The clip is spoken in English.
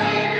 Savior.